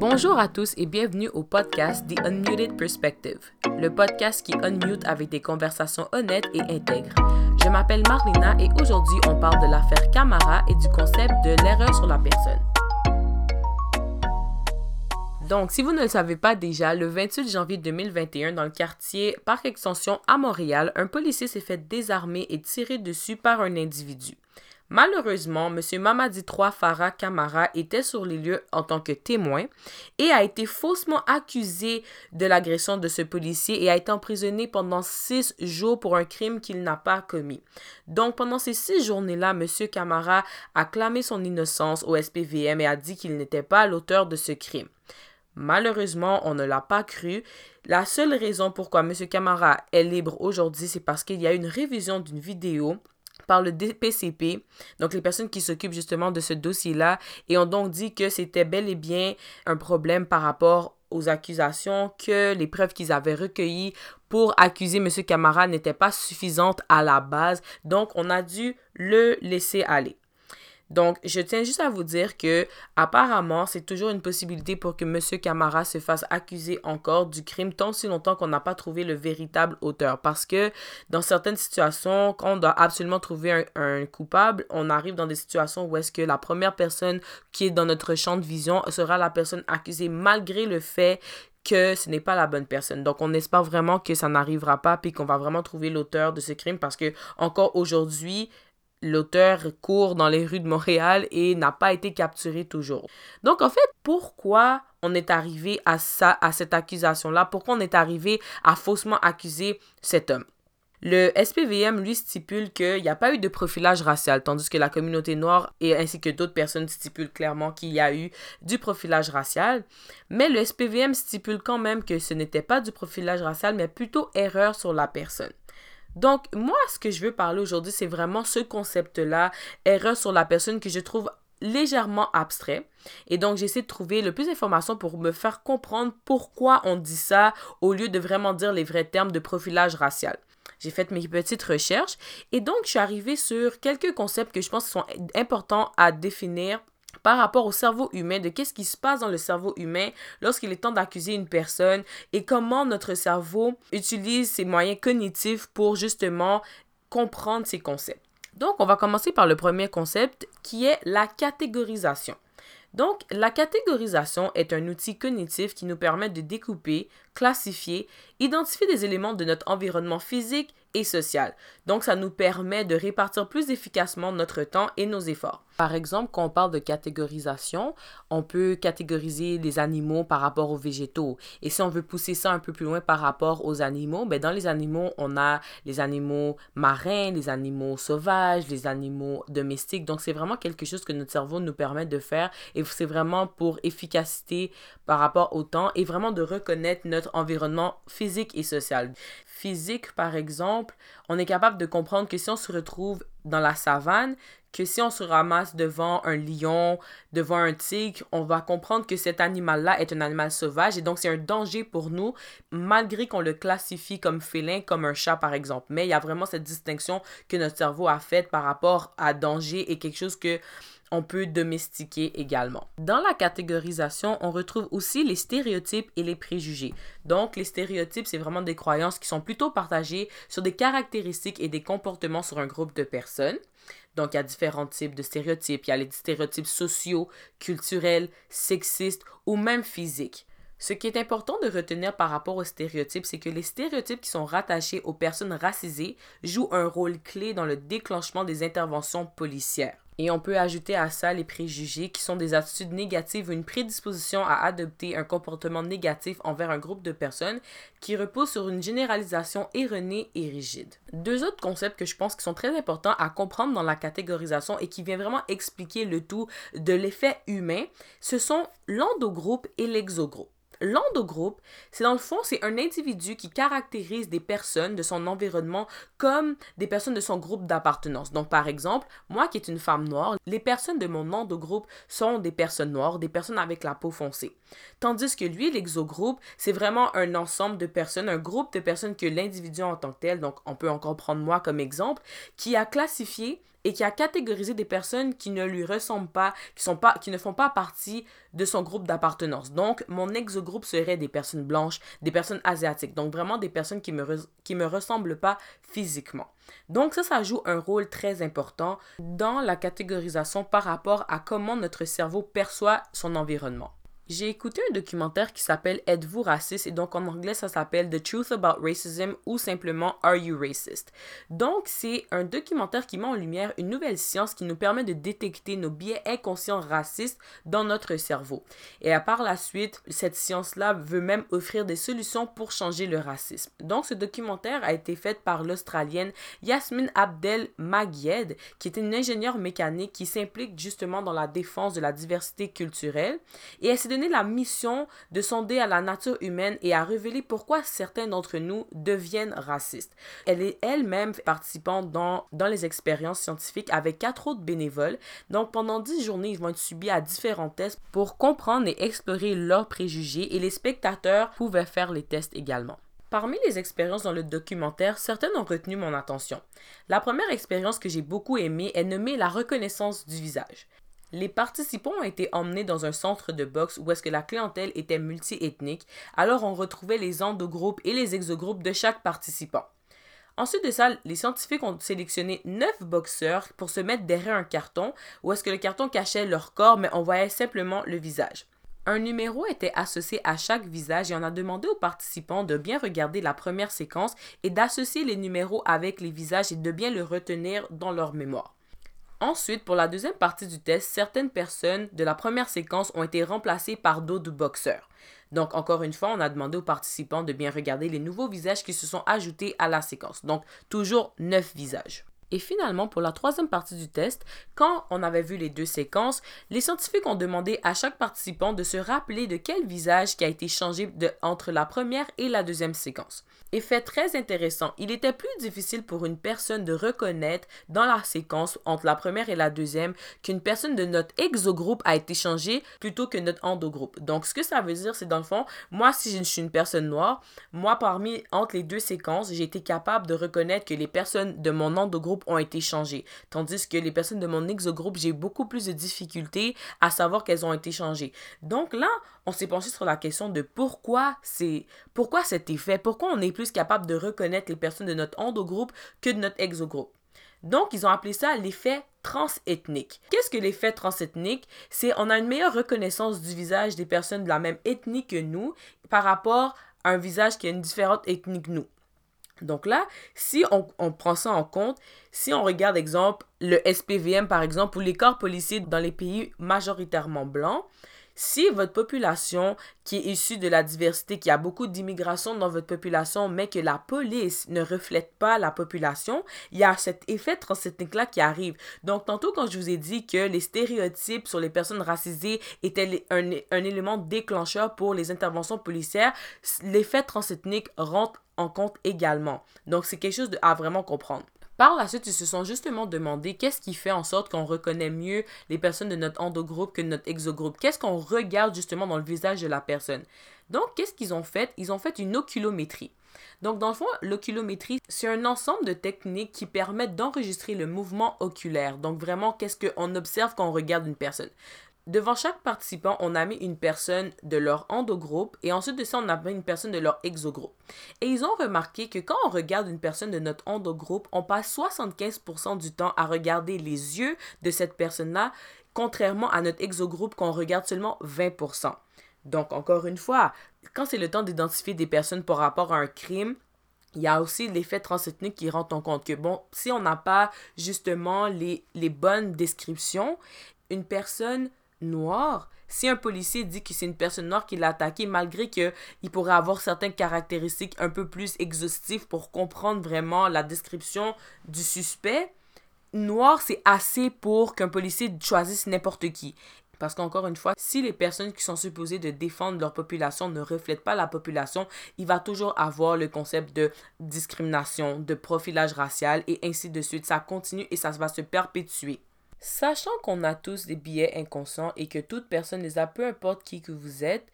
Bonjour à tous et bienvenue au podcast The Unmuted Perspective, le podcast qui unmute avec des conversations honnêtes et intègres. Je m'appelle Marlina et aujourd'hui on parle de l'affaire Camara et du concept de l'erreur sur la personne. Donc, si vous ne le savez pas déjà, le 28 janvier 2021, dans le quartier Parc Extension à Montréal, un policier s'est fait désarmer et tirer dessus par un individu. Malheureusement, M. Mamadi 3 Farah Kamara était sur les lieux en tant que témoin et a été faussement accusé de l'agression de ce policier et a été emprisonné pendant six jours pour un crime qu'il n'a pas commis. Donc, pendant ces six journées-là, M. Kamara a clamé son innocence au SPVM et a dit qu'il n'était pas l'auteur de ce crime. Malheureusement, on ne l'a pas cru. La seule raison pourquoi M. Camara est libre aujourd'hui, c'est parce qu'il y a une révision d'une vidéo par le DPCP, donc les personnes qui s'occupent justement de ce dossier-là, et ont donc dit que c'était bel et bien un problème par rapport aux accusations, que les preuves qu'ils avaient recueillies pour accuser M. Camara n'étaient pas suffisantes à la base, donc on a dû le laisser aller. Donc, je tiens juste à vous dire que apparemment, c'est toujours une possibilité pour que M. Camara se fasse accuser encore du crime tant si longtemps qu'on n'a pas trouvé le véritable auteur. Parce que dans certaines situations, quand on doit absolument trouver un, coupable, on arrive dans des situations où est-ce que la première personne qui est dans notre champ de vision sera la personne accusée malgré le fait que ce n'est pas la bonne personne. Donc, on espère vraiment que ça n'arrivera pas puis qu'on va vraiment trouver l'auteur de ce crime parce que encore aujourd'hui, l'auteur court dans les rues de Montréal et n'a pas été capturé toujours. Donc en fait, pourquoi on est arrivé à ça, à cette accusation-là? Pourquoi on est arrivé à faussement accuser cet homme? Le SPVM, lui, stipule qu'il n'y a pas eu de profilage racial, tandis que la communauté noire et ainsi que d'autres personnes stipulent clairement qu'il y a eu du profilage racial. Mais le SPVM stipule quand même que ce n'était pas du profilage racial, mais plutôt erreur sur la personne. Donc, moi, ce que je veux parler aujourd'hui, c'est vraiment ce concept-là, erreur sur la personne que je trouve légèrement abstrait. Et donc, j'essaie de trouver le plus d'informations pour me faire comprendre pourquoi on dit ça au lieu de vraiment dire les vrais termes de profilage racial. J'ai fait mes petites recherches et donc je suis arrivée sur quelques concepts que je pense sont importants à définir par rapport au cerveau humain, de qu'est-ce qui se passe dans le cerveau humain lorsqu'il est temps d'accuser une personne et comment notre cerveau utilise ses moyens cognitifs pour justement comprendre ces concepts. Donc, on va commencer par le premier concept qui est la catégorisation. Donc, la catégorisation est un outil cognitif qui nous permet de découper, classifier, identifier des éléments de notre environnement physique et social. Donc, ça nous permet de répartir plus efficacement notre temps et nos efforts. Par exemple, quand on parle de catégorisation, on peut catégoriser les animaux par rapport aux végétaux. Et si on veut pousser ça un peu plus loin par rapport aux animaux, ben dans les animaux, on a les animaux marins, les animaux sauvages, les animaux domestiques. Donc, c'est vraiment quelque chose que notre cerveau nous permet de faire. Et c'est vraiment pour efficacité par rapport au temps et vraiment de reconnaître notre environnement physique et social. Physique, par exemple, on est capable de comprendre que si on se retrouve dans la savane, que si on se ramasse devant un lion, devant un tigre, on va comprendre que cet animal-là est un animal sauvage et donc c'est un danger pour nous, malgré qu'on le classifie comme félin, comme un chat par exemple. Mais il y a vraiment cette distinction que notre cerveau a faite par rapport à danger et quelque chose que on peut domestiquer également. Dans la catégorisation, on retrouve aussi les stéréotypes et les préjugés. Donc, les stéréotypes, c'est vraiment des croyances qui sont plutôt partagées sur des caractéristiques et des comportements sur un groupe de personnes. Donc, il y a différents types de stéréotypes. Il y a les stéréotypes sociaux, culturels, sexistes ou même physiques. Ce qui est important de retenir par rapport aux stéréotypes, c'est que les stéréotypes qui sont rattachés aux personnes racisées jouent un rôle clé dans le déclenchement des interventions policières. Et on peut ajouter à ça les préjugés qui sont des attitudes négatives ou une prédisposition à adopter un comportement négatif envers un groupe de personnes qui repose sur une généralisation erronée et rigide. Deux autres concepts que je pense qui sont très importants à comprendre dans la catégorisation et qui viennent vraiment expliquer le tout de l'effet humain, ce sont l'endogroupe et l'exogroupe. L'endogroupe, c'est dans le fond, c'est un individu qui caractérise des personnes de son environnement comme des personnes de son groupe d'appartenance. Donc, par exemple, moi qui est une femme noire, les personnes de mon endogroupe sont des personnes noires, des personnes avec la peau foncée. Tandis que lui, l'exogroupe, c'est vraiment un ensemble de personnes, un groupe de personnes que l'individu en tant que tel, donc on peut encore prendre moi comme exemple, qui a classifié et qui a catégorisé des personnes qui ne lui ressemblent pas, qui, sont pas, qui ne font pas partie de son groupe d'appartenance. Donc, mon ex-groupe serait des personnes blanches, des personnes asiatiques, donc vraiment des personnes qui me, qui me ressemblent pas physiquement. Donc ça, ça joue un rôle très important dans la catégorisation par rapport à comment notre cerveau perçoit son environnement. J'ai écouté un documentaire qui s'appelle Êtes-vous raciste? Et donc en anglais ça s'appelle The Truth About Racism ou simplement Are You Racist? Donc c'est un documentaire qui met en lumière une nouvelle science qui nous permet de détecter nos biais inconscients racistes dans notre cerveau. Et à part la suite, cette science-là veut même offrir des solutions pour changer le racisme. Donc ce documentaire a été fait par l'Australienne Yasmine Abdel Magied qui est une ingénieure mécanique qui s'implique justement dans la défense de la diversité culturelle et elle s'est la mission de sonder à la nature humaine et à révéler pourquoi certains d'entre nous deviennent racistes. Elle est elle-même participante dans, dans les expériences scientifiques avec quatre autres bénévoles. Donc pendant dix journées, ils vont être subis à différents tests pour comprendre et explorer leurs préjugés et les spectateurs pouvaient faire les tests également. Parmi les expériences dans le documentaire, certaines ont retenu mon attention. La première expérience que j'ai beaucoup aimée est nommée la reconnaissance du visage. Les participants ont été emmenés dans un centre de boxe où est-ce que la clientèle était multiethnique, alors on retrouvait les endogroupes et les exogroupes de chaque participant. Ensuite de ça, les scientifiques ont sélectionné neuf boxeurs pour se mettre derrière un carton où est-ce que le carton cachait leur corps mais on voyait simplement le visage. Un numéro était associé à chaque visage et on a demandé aux participants de bien regarder la première séquence et d'associer les numéros avec les visages et de bien le retenir dans leur mémoire. Ensuite, pour la deuxième partie du test, certaines personnes de la première séquence ont été remplacées par d'autres boxeurs. Donc, encore une fois, on a demandé aux participants de bien regarder les nouveaux visages qui se sont ajoutés à la séquence. Donc, toujours neuf visages. Et finalement, pour la troisième partie du test, quand on avait vu les deux séquences, les scientifiques ont demandé à chaque participant de se rappeler de quel visage qui a été changé entre la première et la deuxième séquence. Effet très intéressant, il était plus difficile pour une personne de reconnaître dans la séquence entre la première et la deuxième qu'une personne de notre exogroupe a été changée plutôt que notre endogroupe. Donc, ce que ça veut dire, c'est dans le fond, moi, si je suis une personne noire, moi, parmi, entre les deux séquences, j'ai été capable de reconnaître que les personnes de mon endogroupe ont été changées. Tandis que les personnes de mon exogroupe, j'ai beaucoup plus de difficultés à savoir qu'elles ont été changées. Donc là, on s'est penché sur la question de pourquoi c'est pourquoi cet effet, pourquoi on est plus capable de reconnaître les personnes de notre endogroupe que de notre exogroupe? Donc, ils ont appelé ça l'effet transethnique. Qu'est-ce que l'effet transethnique? C'est on a une meilleure reconnaissance du visage des personnes de la même ethnie que nous par rapport à un visage qui a une différente ethnie que nous. Donc là, si on, prend ça en compte, si on regarde, exemple, le SPVM, par exemple, ou les corps policiers dans les pays majoritairement blancs, si votre population qui est issue de la diversité, qui a beaucoup d'immigration dans votre population, mais que la police ne reflète pas la population, il y a cet effet transethnique-là qui arrive. Donc, tantôt, quand je vous ai dit que les stéréotypes sur les personnes racisées étaient un, un élément déclencheur pour les interventions policières, l'effet transethnique rentre en compte également. Donc, c'est quelque chose à vraiment comprendre. Par la suite, ils se sont justement demandé qu'est-ce qui fait en sorte qu'on reconnaît mieux les personnes de notre endogroupe que de notre exogroupe. Qu'est-ce qu'on regarde justement dans le visage de la personne? Donc, qu'est-ce qu'ils ont fait? Ils ont fait une oculométrie. Donc, dans le fond, l'oculométrie, c'est un ensemble de techniques qui permettent d'enregistrer le mouvement oculaire. Donc, vraiment, qu'est-ce qu'on observe quand on regarde une personne? Devant chaque participant, on a mis une personne de leur endogroupe et ensuite de ça, on a mis une personne de leur exogroupe. Et ils ont remarqué que quand on regarde une personne de notre endogroupe, on passe 75% du temps à regarder les yeux de cette personne-là, contrairement à notre exogroupe qu'on regarde seulement 20%. Donc, encore une fois, quand c'est le temps d'identifier des personnes par rapport à un crime, il y a aussi l'effet transethnique qui rentre en compte que, bon, si on n'a pas justement les, les bonnes descriptions, une personne noir, si un policier dit que c'est une personne noire qui l'a attaqué, malgré qu'il pourrait avoir certaines caractéristiques un peu plus exhaustives pour comprendre vraiment la description du suspect, noir, c'est assez pour qu'un policier choisisse n'importe qui. Parce qu'encore une fois, si les personnes qui sont supposées de défendre leur population ne reflètent pas la population, il va toujours avoir le concept de discrimination, de profilage racial et ainsi de suite. Ça continue et ça va se perpétuer. Sachant qu'on a tous des billets inconscients et que toute personne les a, peu importe qui que vous êtes,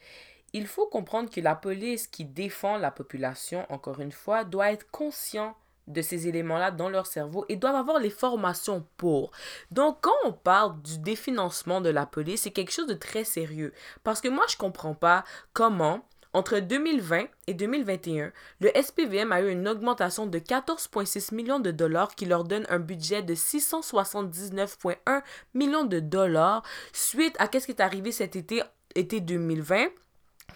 il faut comprendre que la police qui défend la population, encore une fois, doit être conscient de ces éléments-là dans leur cerveau et doivent avoir les formations pour. Donc, quand on parle du définancement de la police, c'est quelque chose de très sérieux. Parce que moi, je comprends pas comment entre 2020 et 2021, le SPVM a eu une augmentation de 14,6 millions de dollars qui leur donne un budget de 679,1 millions de dollars suite à ce qui est arrivé cet été, été 2020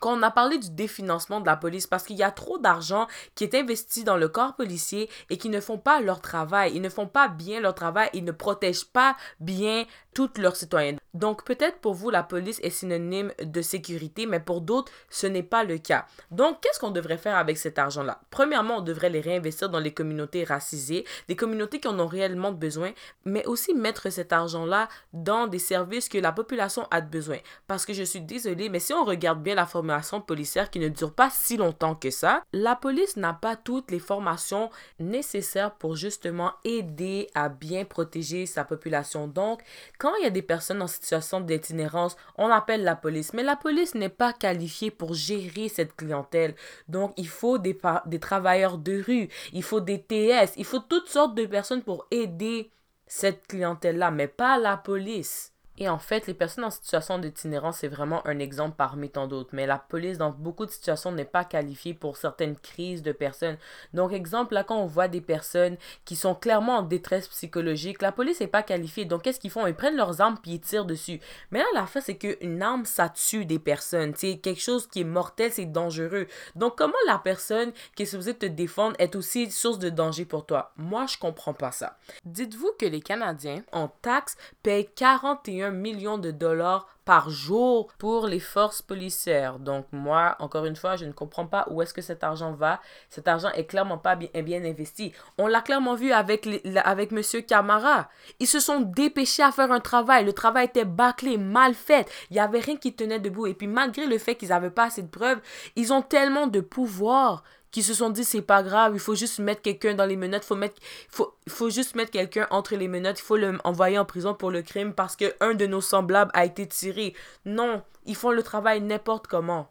quand on a parlé du définancement de la police, parce qu'il y a trop d'argent qui est investi dans le corps policier et qui ne font pas leur travail, ils ne font pas bien leur travail, ils ne protègent pas bien tous leurs citoyens. Donc peut-être pour vous, la police est synonyme de sécurité, mais pour d'autres, ce n'est pas le cas. Donc qu'est-ce qu'on devrait faire avec cet argent-là? Premièrement, on devrait les réinvestir dans les communautés racisées, des communautés qui en ont réellement besoin, mais aussi mettre cet argent-là dans des services que la population a besoin. Parce que je suis désolée, mais si on regarde bien la formation policière qui ne dure pas si longtemps que ça, la police n'a pas toutes les formations nécessaires pour justement aider à bien protéger sa population. Donc, quand il y a des personnes en situation d'itinérance, on appelle la police. Mais la police n'est pas qualifiée pour gérer cette clientèle. Donc, il faut des, des travailleurs de rue, il faut des TS, il faut toutes sortes de personnes pour aider cette clientèle-là, mais pas la police. Et en fait, les personnes en situation d'itinérance, c'est vraiment un exemple parmi tant d'autres. Mais la police, dans beaucoup de situations, n'est pas qualifiée pour certaines crises de personnes. Donc, exemple, là, quand on voit des personnes qui sont clairement en détresse psychologique, la police n'est pas qualifiée. Donc, qu'est-ce qu'ils font? Ils prennent leurs armes puis ils tirent dessus. Mais là, la fin, c'est qu'une arme, ça tue des personnes. C'est quelque chose qui est mortel, c'est dangereux. Donc, comment la personne qui est supposée te défendre est aussi source de danger pour toi? Moi, je comprends pas ça. Dites-vous que les Canadiens, en taxes, payent 41 millions de dollars par jour pour les forces policières. Donc moi, encore une fois, je ne comprends pas où est-ce que cet argent va. Cet argent est clairement pas bien, investi. On l'a clairement vu avec, avec Monsieur Camara. Ils se sont dépêchés à faire un travail. Le travail était bâclé, mal fait. Il n'y avait rien qui tenait debout. Et puis malgré le fait qu'ils n'avaient pas assez de preuves, ils ont tellement de pouvoir qui se sont dit c'est pas grave, il faut juste mettre quelqu'un dans les menottes, faut mettre faut faut juste mettre quelqu'un entre les menottes, il faut l'envoyer en prison pour le crime parce que un de nos semblables a été tiré. Non, ils font le travail n'importe comment.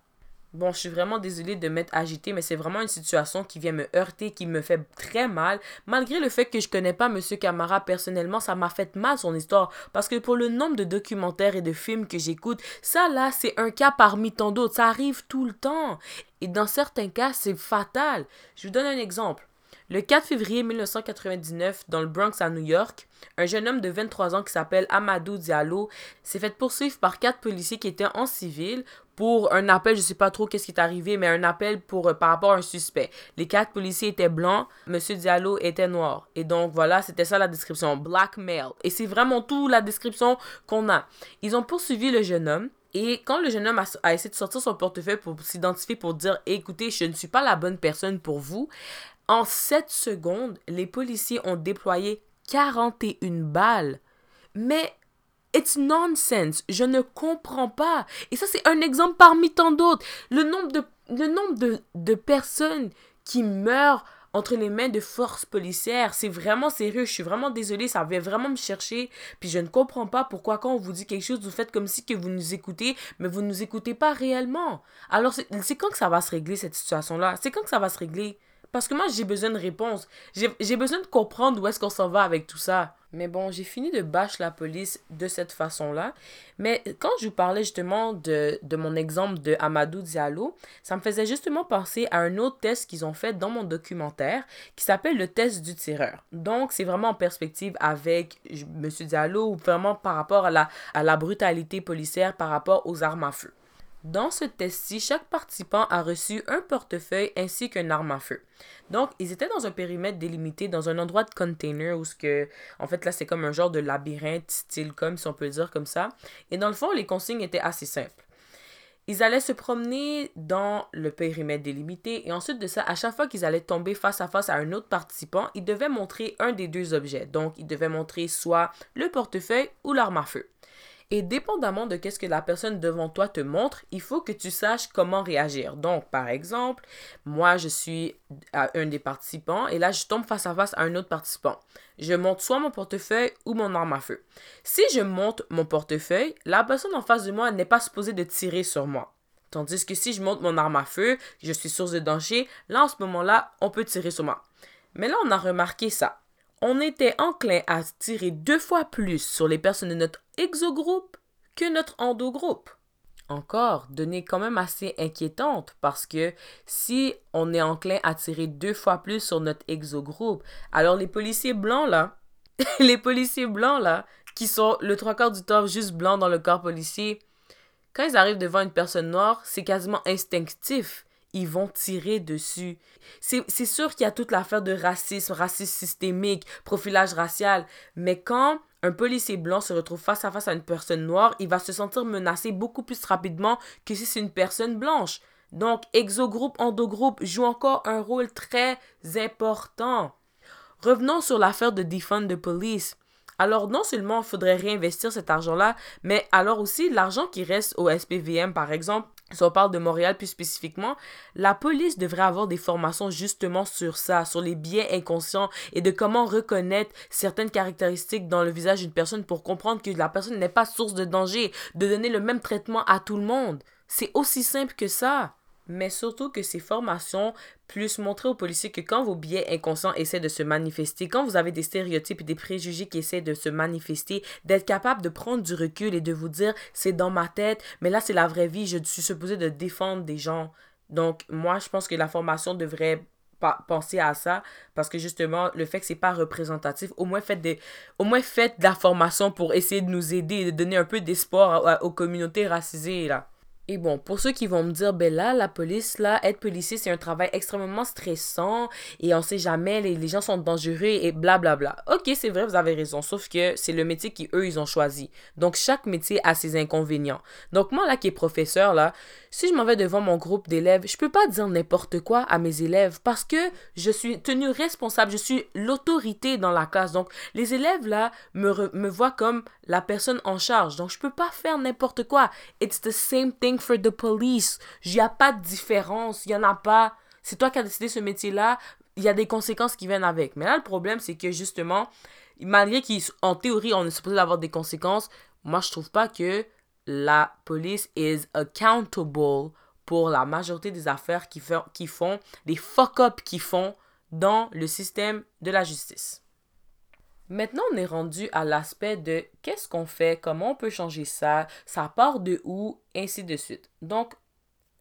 Bon, je suis vraiment désolée de m'être agitée, mais c'est vraiment une situation qui vient me heurter, qui me fait très mal. Malgré le fait que je connais pas M. Camara personnellement, ça m'a fait mal son histoire. Parce que pour le nombre de documentaires et de films que j'écoute, ça là, c'est un cas parmi tant d'autres. Ça arrive tout le temps. Et dans certains cas, c'est fatal. Je vous donne un exemple. Le 4 février 1999, dans le Bronx à New York, un jeune homme de 23 ans qui s'appelle Amadou Diallo s'est fait poursuivre par quatre policiers qui étaient en civil pour un appel, je sais pas trop qu'est-ce qui est arrivé, mais un appel pour euh, par rapport à un suspect. Les quatre policiers étaient blancs, Monsieur Diallo était noir. Et donc voilà, c'était ça la description, black male. Et c'est vraiment tout la description qu'on a. Ils ont poursuivi le jeune homme. Et quand le jeune homme a, essayé de sortir son portefeuille pour s'identifier, pour dire écoutez, je ne suis pas la bonne personne pour vous, en 7 secondes, les policiers ont déployé 41 balles. Mais It's nonsense. Je ne comprends pas. Et ça, c'est un exemple parmi tant d'autres. Le nombre de, le nombre de, de personnes qui meurent entre les mains de forces policières, c'est vraiment sérieux. Je suis vraiment désolée. Ça vient vraiment me chercher. Puis je ne comprends pas pourquoi quand on vous dit quelque chose, vous faites comme si que vous nous écoutez, mais vous ne nous écoutez pas réellement. Alors, c'est quand que ça va se régler, cette situation-là? C'est quand que ça va se régler? Parce que moi, j'ai besoin de réponses. J'ai besoin de comprendre où est-ce qu'on s'en va avec tout ça. Mais bon, j'ai fini de bâcher la police de cette façon-là. Mais quand je vous parlais justement de, de mon exemple de Amadou Diallo, ça me faisait justement penser à un autre test qu'ils ont fait dans mon documentaire qui s'appelle le test du tireur. Donc, c'est vraiment en perspective avec M. Diallo ou vraiment par rapport à la, à la brutalité policière par rapport aux armes à feu. Dans ce test-ci, chaque participant a reçu un portefeuille ainsi qu'une arme à feu. Donc, ils étaient dans un périmètre délimité, dans un endroit de container où ce que, en fait, là, c'est comme un genre de labyrinthe style comme, si on peut dire comme ça. Et dans le fond, les consignes étaient assez simples. Ils allaient se promener dans le périmètre délimité et ensuite de ça, à chaque fois qu'ils allaient tomber face à face à un autre participant, ils devaient montrer un des deux objets. Donc, ils devaient montrer soit le portefeuille ou l'arme à feu. Et dépendamment de qu'est-ce que la personne devant toi te montre, il faut que tu saches comment réagir. Donc, par exemple, moi, je suis un des participants et là, je tombe face à face à un autre participant. Je monte soit mon portefeuille ou mon arme à feu. Si je monte mon portefeuille, la personne en face de moi n'est pas supposée de tirer sur moi. Tandis que si je monte mon arme à feu, je suis source de danger, là, en ce moment-là, on peut tirer sur moi. Mais là, on a remarqué ça. On était enclin à tirer deux fois plus sur les personnes de notre exogroupe que notre endogroupe. Encore, données quand même assez inquiétante parce que si on est enclin à tirer deux fois plus sur notre exogroupe, alors les policiers blancs là, les policiers blancs là, qui sont le trois quarts du temps juste blancs dans le corps policier, quand ils arrivent devant une personne noire, c'est quasiment instinctif. Ils vont tirer dessus. C'est sûr qu'il y a toute l'affaire de racisme, racisme systémique, profilage racial. Mais quand un policier blanc se retrouve face à face à une personne noire, il va se sentir menacé beaucoup plus rapidement que si c'est une personne blanche. Donc, exogroupe, endogroupe joue encore un rôle très important. Revenons sur l'affaire de Defund the Police. Alors, non seulement il faudrait réinvestir cet argent-là, mais alors aussi l'argent qui reste au SPVM, par exemple, si on parle de Montréal plus spécifiquement, la police devrait avoir des formations justement sur ça, sur les biais inconscients et de comment reconnaître certaines caractéristiques dans le visage d'une personne pour comprendre que la personne n'est pas source de danger, de donner le même traitement à tout le monde. C'est aussi simple que ça mais surtout que ces formations puissent montrer aux policiers que quand vos biais inconscients essaient de se manifester, quand vous avez des stéréotypes et des préjugés qui essaient de se manifester, d'être capable de prendre du recul et de vous dire c'est dans ma tête, mais là c'est la vraie vie, je suis supposé de défendre des gens. Donc moi je pense que la formation devrait penser à ça parce que justement le fait que c'est pas représentatif au moins faites au moins faites de la formation pour essayer de nous aider de donner un peu d'espoir aux communautés racisées là et bon, pour ceux qui vont me dire, ben là, la police, là, être policier, c'est un travail extrêmement stressant et on sait jamais, les, gens sont dangereux et blablabla. Bla, bla. Ok, c'est vrai, vous avez raison, sauf que c'est le métier qu'eux, ils ont choisi. Donc, chaque métier a ses inconvénients. Donc, moi, là, qui est professeur, là, si je m'en vais devant mon groupe d'élèves, je peux pas dire n'importe quoi à mes élèves parce que je suis tenu responsable, je suis l'autorité dans la classe. Donc, les élèves, là, me, voient comme la personne en charge. Donc, je peux pas faire n'importe quoi. It's the same thing for the police. Il n'y a pas de différence. Il n'y en a pas. C'est toi qui as décidé ce métier-là. Il y a des conséquences qui viennent avec. Mais là, le problème, c'est que justement, malgré qu'en théorie, on est supposé avoir des conséquences, moi, je trouve pas que la police is accountable pour la majorité des affaires qui, font, qui font, des fuck-up qui font dans le système de la justice. Maintenant, on est rendu à l'aspect de qu'est-ce qu'on fait, comment on peut changer ça, ça part de où, ainsi de suite. Donc,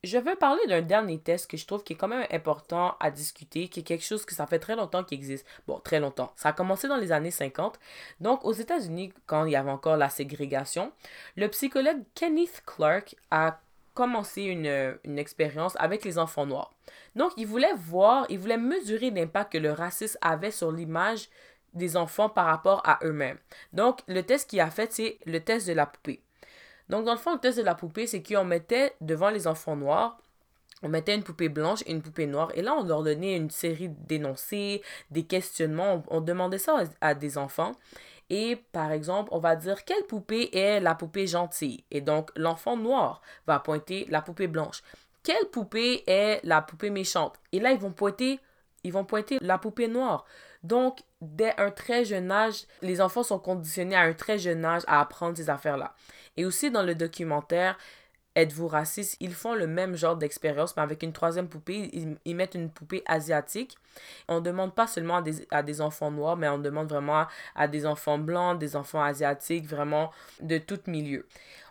je veux parler d'un dernier test que je trouve qui est quand même important à discuter, qui est quelque chose que ça fait très longtemps qu'il existe. Bon, très longtemps. Ça a commencé dans les années 50. Donc, aux États-Unis, quand il y avait encore la ségrégation, le psychologue Kenneth Clark a commencé une, une expérience avec les enfants noirs. Donc, il voulait voir, il voulait mesurer l'impact que le racisme avait sur l'image des enfants par rapport à eux-mêmes. Donc, le test qu'il a fait, c'est le test de la poupée. Donc, dans le fond, le test de la poupée, c'est qu'on mettait devant les enfants noirs, on mettait une poupée blanche et une poupée noire. Et là, on leur donnait une série d'énoncés, des questionnements. On, demandait ça à, des enfants. Et par exemple, on va dire quelle poupée est la poupée gentille? Et donc, l'enfant noir va pointer la poupée blanche. Quelle poupée est la poupée méchante? Et là, ils vont pointer, ils vont pointer la poupée noire. Donc, dès un très jeune âge, les enfants sont conditionnés à un très jeune âge à apprendre ces affaires-là. Et aussi dans le documentaire Êtes-vous raciste? Ils font le même genre d'expérience, mais avec une troisième poupée. Ils, mettent une poupée asiatique. On ne demande pas seulement à des, à des, enfants noirs, mais on demande vraiment à, des enfants blancs, des enfants asiatiques, vraiment de tout milieu.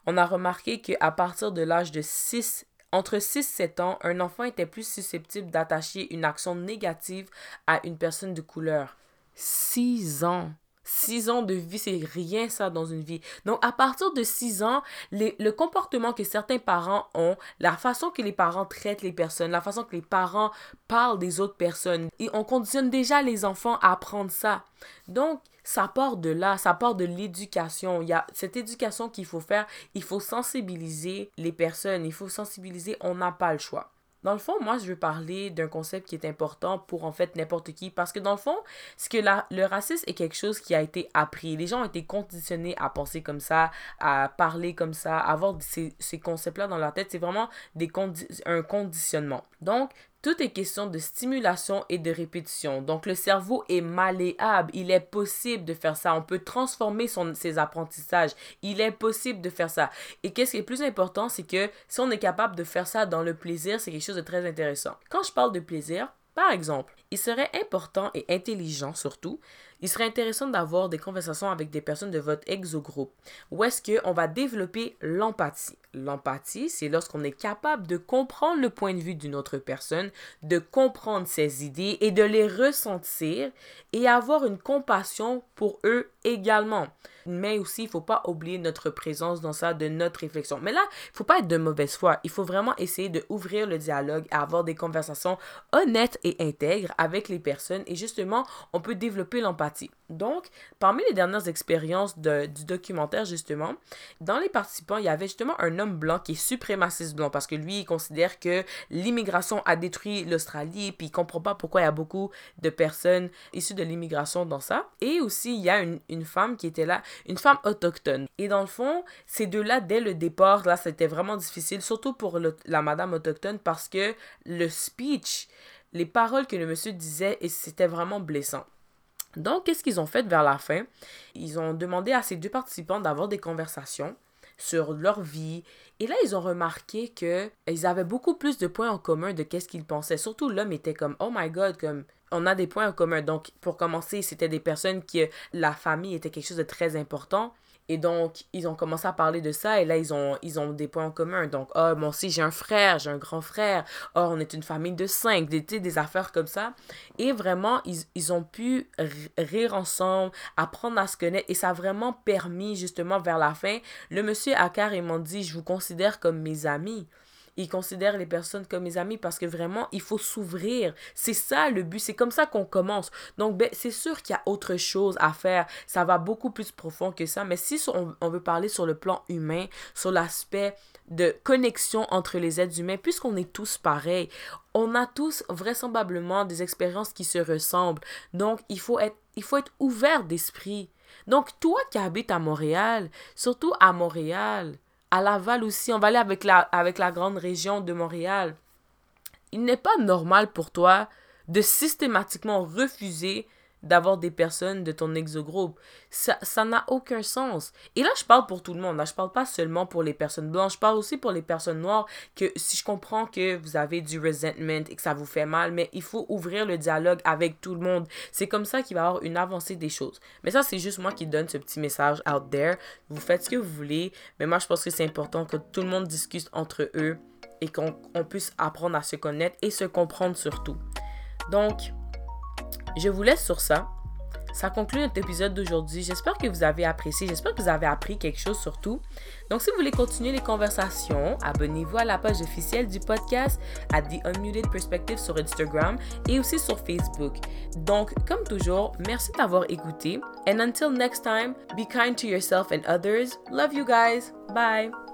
On a remarqué qu'à partir de l'âge de 6 entre 6 et 7 ans, un enfant était plus susceptible d'attacher une action négative à une personne de couleur. 6 ans. 6 ans de vie, c'est rien ça dans une vie. Donc à partir de 6 ans, le comportement que certains parents ont, la façon que les parents traitent les personnes, la façon que les parents parlent des autres personnes, et on conditionne déjà les enfants à apprendre ça. Donc ça part de là, ça part de l'éducation. Il y a cette éducation qu'il faut faire. Il faut sensibiliser les personnes. Il faut sensibiliser, on n'a pas le choix. Dans le fond, moi, je veux parler d'un concept qui est important pour en fait n'importe qui. Parce que dans le fond, c'est que la, le racisme est quelque chose qui a été appris. Les gens ont été conditionnés à penser comme ça, à parler comme ça, à avoir ces, ces concepts-là dans leur tête. C'est vraiment des un conditionnement. Donc, tout est question de stimulation et de répétition. Donc le cerveau est malléable. Il est possible de faire ça. On peut transformer ses apprentissages. Il est possible de faire ça. Et qu'est-ce qui est plus important, c'est que si on est capable de faire ça dans le plaisir, c'est quelque chose de très intéressant. Quand je parle de plaisir, Par exemple, il serait important et intelligent surtout, il serait intéressant d'avoir des conversations avec des personnes de votre exogroupe où est-ce qu'on va développer l'empathie? L'empathie, c'est lorsqu'on est capable de comprendre le point de vue d'une autre personne, de comprendre ses idées et de les ressentir et avoir une compassion pour eux également. Mais aussi, il faut pas oublier notre présence dans ça, de notre réflexion. Mais là, il faut pas être de mauvaise foi. Il faut vraiment essayer de ouvrir le dialogue, avoir des conversations honnêtes et intègres avec les personnes. Et justement, on peut développer l'empathie. Donc, parmi les dernières expériences du documentaire, justement, dans les participants, il y avait justement un homme blanc qui est suprémaciste blanc parce que lui, il considère que l'immigration a détruit l'Australie, puis il comprend pas pourquoi il y a beaucoup de personnes issues de l'immigration dans ça. Et aussi, il y a une, une femme qui était là, une femme autochtone. Et dans le fond, ces deux-là, dès le départ, là, c'était vraiment difficile, surtout pour la madame autochtone parce que le speech, les paroles que le monsieur disait, c'était vraiment blessant. Donc, qu'est-ce qu'ils ont fait vers la fin? Ils ont demandé à ces deux participants d'avoir des conversations sur leur vie. Et là, ils ont remarqué que ils avaient beaucoup plus de points en commun de qu'est-ce qu'ils pensaient. Surtout l'homme était comme oh my god, comme on a des points en commun. Donc, pour commencer, c'était des personnes qui la famille était quelque chose de très important. Et donc, ils ont commencé à parler de ça et là, ils ont, ils ont des points en commun. Donc, oh, moi aussi, j'ai un frère, j'ai un grand frère. Oh, on est une famille de cinq, des, des affaires comme ça. Et vraiment, ils, ils ont pu rire ensemble, apprendre à se connaître et ça a vraiment permis, justement, vers la fin, le monsieur a carrément dit, je vous considère comme mes amis ils considèrent les personnes comme mes amis parce que vraiment, il faut s'ouvrir. C'est ça le but. C'est comme ça qu'on commence. Donc, ben, c'est sûr qu'il y a autre chose à faire. Ça va beaucoup plus profond que ça. Mais si on, veut parler sur le plan humain, sur l'aspect de connexion entre les êtres humains, puisqu'on est tous pareils, on a tous vraisemblablement des expériences qui se ressemblent. Donc, il faut être, il faut être ouvert d'esprit. Donc, toi qui habites à Montréal, surtout à Montréal, à Laval aussi, on va aller avec la, avec la grande région de Montréal. Il n'est pas normal pour toi de systématiquement refuser d'avoir des personnes de ton exogroupe. Ça ça n'a aucun sens. Et là, je parle pour tout le monde. Là, je parle pas seulement pour les personnes blanches. Je parle aussi pour les personnes noires. Que si je comprends que vous avez du resentment et que ça vous fait mal, mais il faut ouvrir le dialogue avec tout le monde. C'est comme ça qu'il va y avoir une avancée des choses. Mais ça, c'est juste moi qui donne ce petit message out there. Vous faites ce que vous voulez. Mais moi, je pense que c'est important que tout le monde discute entre eux et qu'on puisse apprendre à se connaître et se comprendre surtout. Donc, je vous laisse sur ça. Ça conclut notre épisode d'aujourd'hui. J'espère que vous avez apprécié. J'espère que vous avez appris quelque chose surtout. Donc, si vous voulez continuer les conversations, abonnez-vous à la page officielle du podcast à The Unmuted Perspective sur Instagram et aussi sur Facebook. Donc, comme toujours, merci d'avoir écouté. And until next time, be kind to yourself and others. Love you guys. Bye.